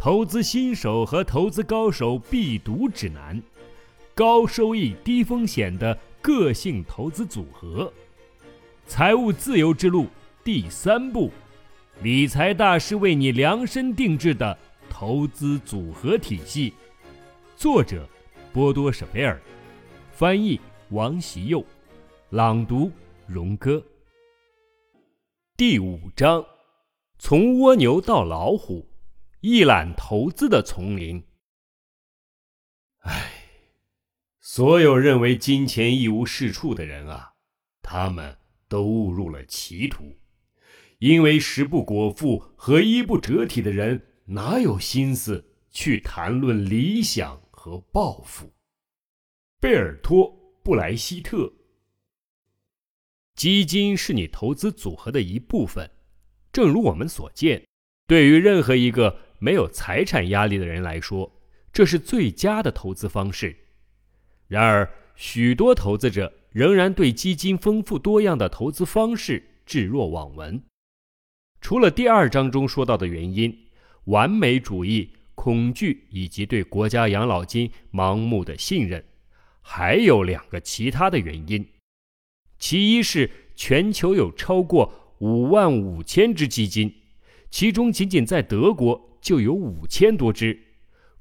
投资新手和投资高手必读指南，高收益低风险的个性投资组合，财务自由之路第三步，理财大师为你量身定制的投资组合体系。作者：波多舍贝尔，翻译：王习佑，朗读：荣哥。第五章：从蜗牛到老虎。一览投资的丛林。唉，所有认为金钱一无是处的人啊，他们都误入了歧途。因为食不果腹和衣不遮体的人，哪有心思去谈论理想和抱负？贝尔托·布莱希特。基金是你投资组合的一部分，正如我们所见，对于任何一个。没有财产压力的人来说，这是最佳的投资方式。然而，许多投资者仍然对基金丰富多样的投资方式置若罔闻。除了第二章中说到的原因——完美主义、恐惧以及对国家养老金盲目的信任，还有两个其他的原因。其一是全球有超过五万五千只基金，其中仅仅在德国。就有五千多只，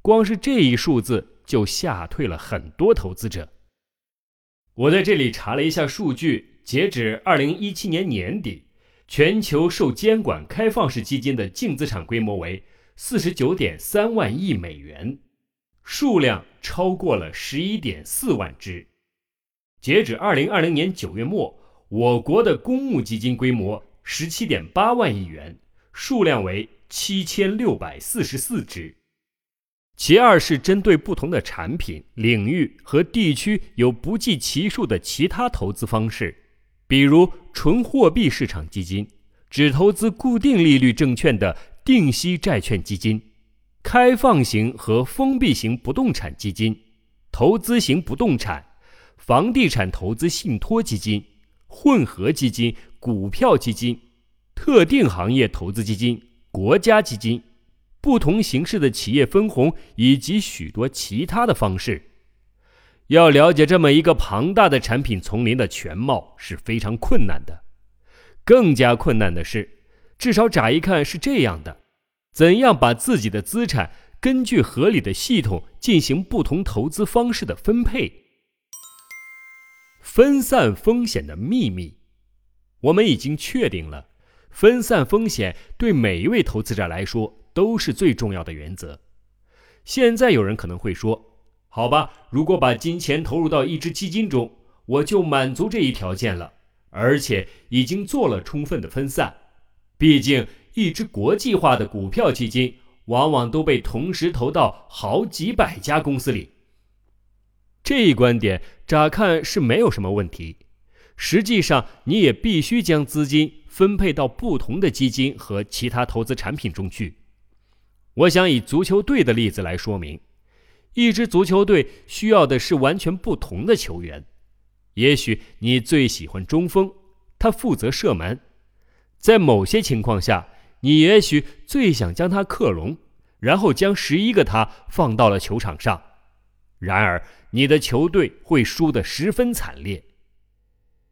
光是这一数字就吓退了很多投资者。我在这里查了一下数据，截止二零一七年年底，全球受监管开放式基金的净资产规模为四十九点三万亿美元，数量超过了十一点四万只。截止二零二零年九月末，我国的公募基金规模十七点八万亿元，数量为。七千六百四十四只。其二是针对不同的产品、领域和地区，有不计其数的其他投资方式，比如纯货币市场基金、只投资固定利率证券的定息债券基金、开放型和封闭型不动产基金、投资型不动产、房地产投资信托基金、混合基金、股票基金、特定行业投资基金。国家基金、不同形式的企业分红以及许多其他的方式，要了解这么一个庞大的产品丛林的全貌是非常困难的。更加困难的是，至少乍一看是这样的：怎样把自己的资产根据合理的系统进行不同投资方式的分配？分散风险的秘密，我们已经确定了。分散风险对每一位投资者来说都是最重要的原则。现在有人可能会说：“好吧，如果把金钱投入到一只基金中，我就满足这一条件了，而且已经做了充分的分散。毕竟，一只国际化的股票基金往往都被同时投到好几百家公司里。”这一观点乍看是没有什么问题，实际上你也必须将资金。分配到不同的基金和其他投资产品中去。我想以足球队的例子来说明，一支足球队需要的是完全不同的球员。也许你最喜欢中锋，他负责射门；在某些情况下，你也许最想将他克隆，然后将十一个他放到了球场上。然而，你的球队会输得十分惨烈，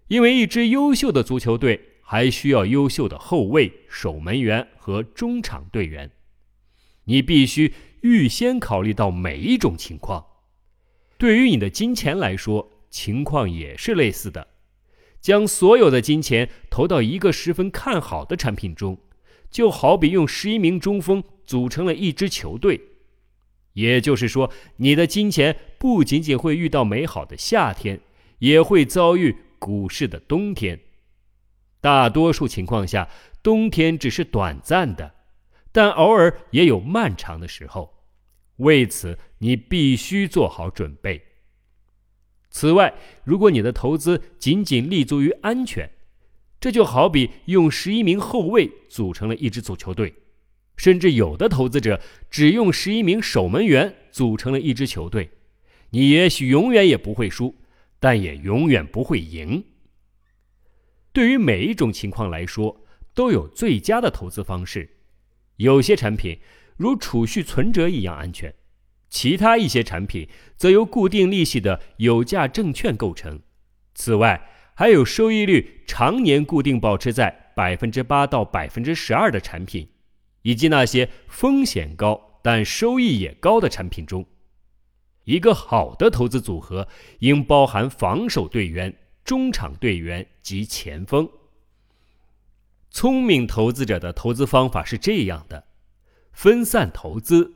因为一支优秀的足球队。还需要优秀的后卫、守门员和中场队员。你必须预先考虑到每一种情况。对于你的金钱来说，情况也是类似的。将所有的金钱投到一个十分看好的产品中，就好比用十一名中锋组成了一支球队。也就是说，你的金钱不仅仅会遇到美好的夏天，也会遭遇股市的冬天。大多数情况下，冬天只是短暂的，但偶尔也有漫长的时候。为此，你必须做好准备。此外，如果你的投资仅仅立足于安全，这就好比用十一名后卫组成了一支足球队，甚至有的投资者只用十一名守门员组成了一支球队。你也许永远也不会输，但也永远不会赢。对于每一种情况来说，都有最佳的投资方式。有些产品，如储蓄存折一样安全。其他一些产品则由固定利息的有价证券构成。此外，还有收益率常年固定保持在百分之八到百分之十二的产品，以及那些风险高但收益也高的产品中。一个好的投资组合应包含防守队员、中场队员及前锋。聪明投资者的投资方法是这样的：分散投资。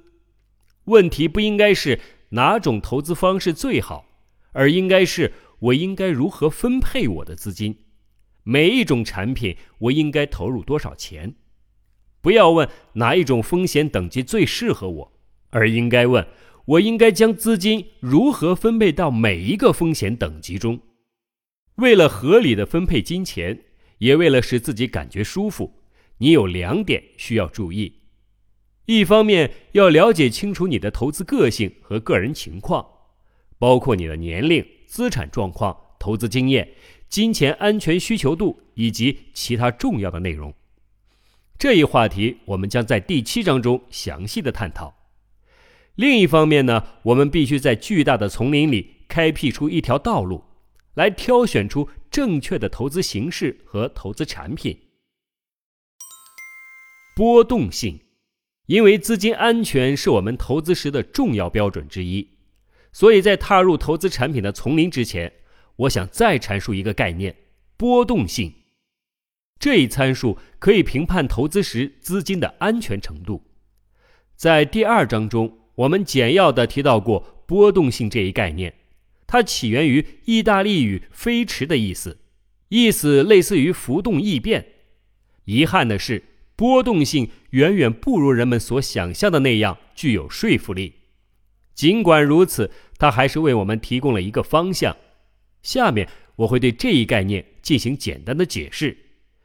问题不应该是哪种投资方式最好，而应该是我应该如何分配我的资金。每一种产品我应该投入多少钱？不要问哪一种风险等级最适合我，而应该问我应该将资金如何分配到每一个风险等级中。为了合理的分配金钱，也为了使自己感觉舒服，你有两点需要注意。一方面要了解清楚你的投资个性和个人情况，包括你的年龄、资产状况、投资经验、金钱安全需求度以及其他重要的内容。这一话题我们将在第七章中详细的探讨。另一方面呢，我们必须在巨大的丛林里开辟出一条道路，来挑选出正确的投资形式和投资产品。波动性。因为资金安全是我们投资时的重要标准之一，所以在踏入投资产品的丛林之前，我想再阐述一个概念：波动性。这一参数可以评判投资时资金的安全程度。在第二章中，我们简要的提到过波动性这一概念，它起源于意大利语“飞驰”的意思，意思类似于浮动异变。遗憾的是。波动性远远不如人们所想象的那样具有说服力。尽管如此，它还是为我们提供了一个方向。下面我会对这一概念进行简单的解释，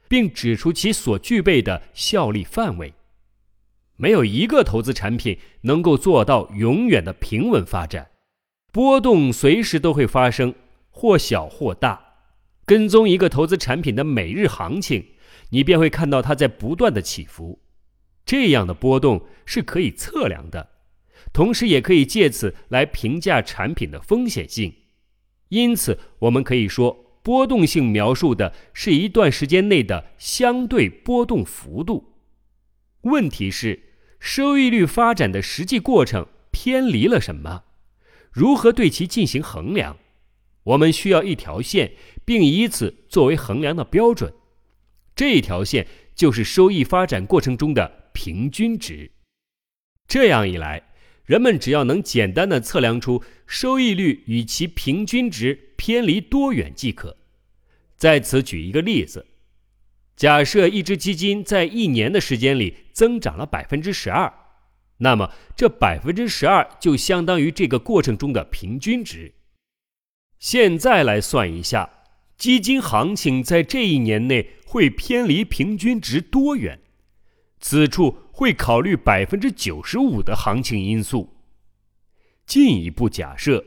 并指出其所具备的效力范围。没有一个投资产品能够做到永远的平稳发展，波动随时都会发生，或小或大。跟踪一个投资产品的每日行情。你便会看到它在不断的起伏，这样的波动是可以测量的，同时也可以借此来评价产品的风险性。因此，我们可以说，波动性描述的是一段时间内的相对波动幅度。问题是，收益率发展的实际过程偏离了什么？如何对其进行衡量？我们需要一条线，并以此作为衡量的标准。这一条线就是收益发展过程中的平均值。这样一来，人们只要能简单的测量出收益率与其平均值偏离多远即可。在此举一个例子：假设一只基金在一年的时间里增长了百分之十二，那么这百分之十二就相当于这个过程中的平均值。现在来算一下。基金行情在这一年内会偏离平均值多远？此处会考虑百分之九十五的行情因素。进一步假设，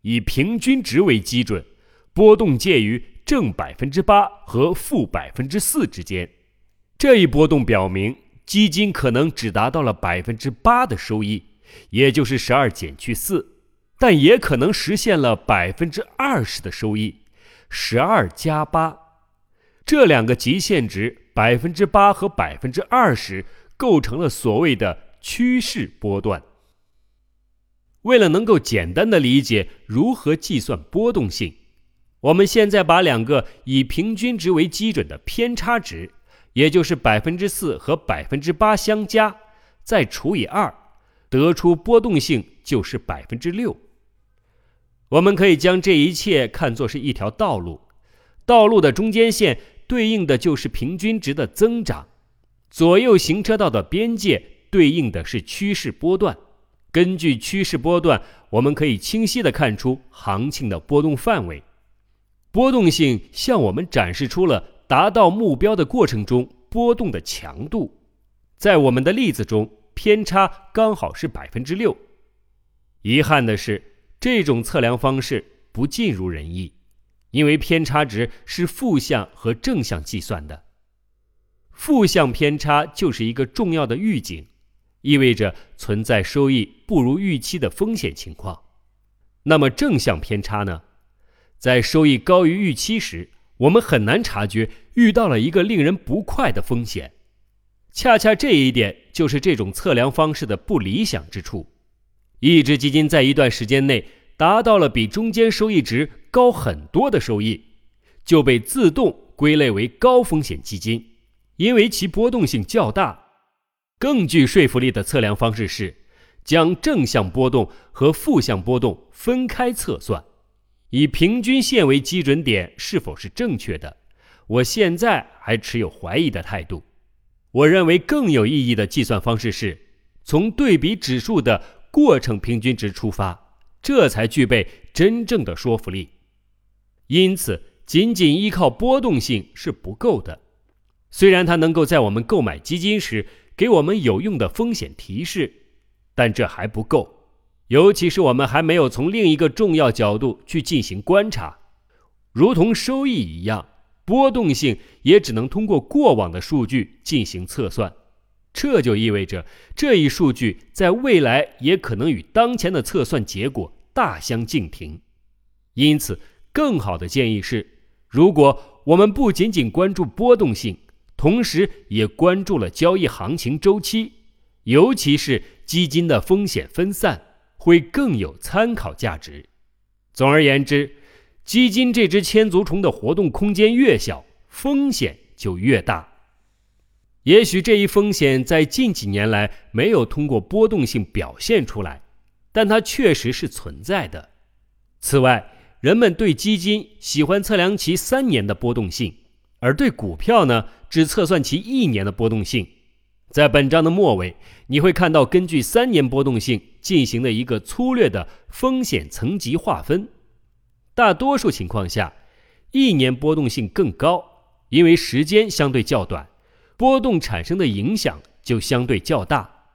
以平均值为基准，波动介于正百分之八和负百分之四之间。这一波动表明，基金可能只达到了百分之八的收益，也就是十二减去四，但也可能实现了百分之二十的收益。十二加八，这两个极限值百分之八和百分之二十构成了所谓的趋势波段。为了能够简单的理解如何计算波动性，我们现在把两个以平均值为基准的偏差值，也就是百分之四和百分之八相加，再除以二，得出波动性就是百分之六。我们可以将这一切看作是一条道路，道路的中间线对应的就是平均值的增长，左右行车道的边界对应的是趋势波段。根据趋势波段，我们可以清晰的看出行情的波动范围。波动性向我们展示出了达到目标的过程中波动的强度。在我们的例子中，偏差刚好是百分之六。遗憾的是。这种测量方式不尽如人意，因为偏差值是负向和正向计算的。负向偏差就是一个重要的预警，意味着存在收益不如预期的风险情况。那么正向偏差呢？在收益高于预期时，我们很难察觉遇到了一个令人不快的风险。恰恰这一点就是这种测量方式的不理想之处。一只基金在一段时间内达到了比中间收益值高很多的收益，就被自动归类为高风险基金，因为其波动性较大。更具说服力的测量方式是将正向波动和负向波动分开测算，以平均线为基准点是否是正确的？我现在还持有怀疑的态度。我认为更有意义的计算方式是从对比指数的过程平均值出发，这才具备真正的说服力。因此，仅仅依靠波动性是不够的。虽然它能够在我们购买基金时给我们有用的风险提示，但这还不够。尤其是我们还没有从另一个重要角度去进行观察，如同收益一样，波动性也只能通过过往的数据进行测算。这就意味着这一数据在未来也可能与当前的测算结果大相径庭。因此，更好的建议是，如果我们不仅仅关注波动性，同时也关注了交易行情周期，尤其是基金的风险分散，会更有参考价值。总而言之，基金这只千足虫的活动空间越小，风险就越大。也许这一风险在近几年来没有通过波动性表现出来，但它确实是存在的。此外，人们对基金喜欢测量其三年的波动性，而对股票呢，只测算其一年的波动性。在本章的末尾，你会看到根据三年波动性进行了一个粗略的风险层级划分。大多数情况下，一年波动性更高，因为时间相对较短。波动产生的影响就相对较大。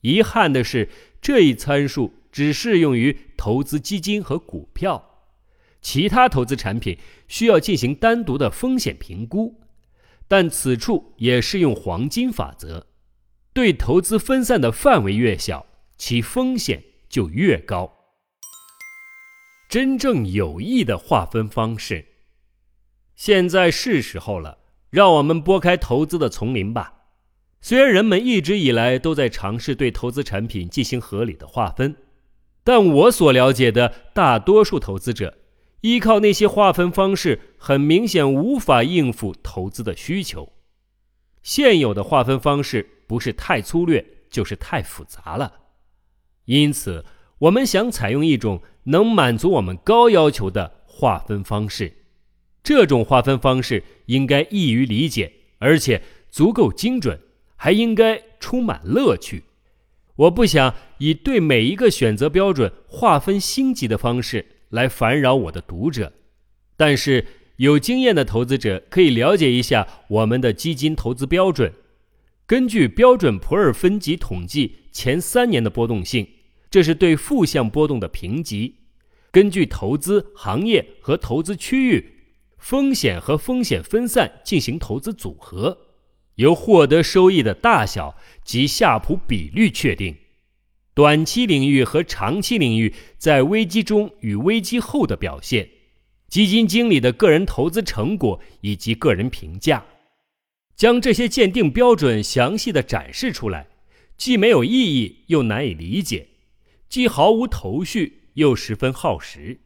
遗憾的是，这一参数只适用于投资基金和股票，其他投资产品需要进行单独的风险评估。但此处也适用黄金法则：对投资分散的范围越小，其风险就越高。真正有益的划分方式，现在是时候了。让我们拨开投资的丛林吧。虽然人们一直以来都在尝试对投资产品进行合理的划分，但我所了解的大多数投资者依靠那些划分方式，很明显无法应付投资的需求。现有的划分方式不是太粗略，就是太复杂了。因此，我们想采用一种能满足我们高要求的划分方式。这种划分方式应该易于理解，而且足够精准，还应该充满乐趣。我不想以对每一个选择标准划分星级的方式来烦扰我的读者，但是有经验的投资者可以了解一下我们的基金投资标准。根据标准普尔分级统计前三年的波动性，这是对负向波动的评级。根据投资行业和投资区域。风险和风险分散进行投资组合，由获得收益的大小及夏普比率确定。短期领域和长期领域在危机中与危机后的表现，基金经理的个人投资成果以及个人评价，将这些鉴定标准详细的展示出来，既没有意义又难以理解，既毫无头绪又十分耗时，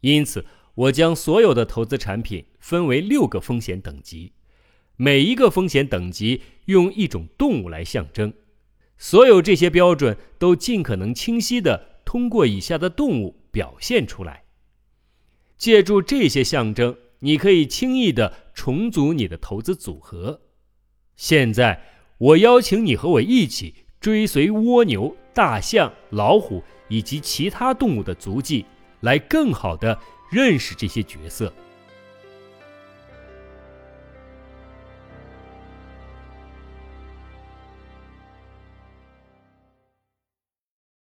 因此。我将所有的投资产品分为六个风险等级，每一个风险等级用一种动物来象征。所有这些标准都尽可能清晰地通过以下的动物表现出来。借助这些象征，你可以轻易地重组你的投资组合。现在，我邀请你和我一起追随蜗牛、大象、老虎以及其他动物的足迹，来更好的。认识这些角色。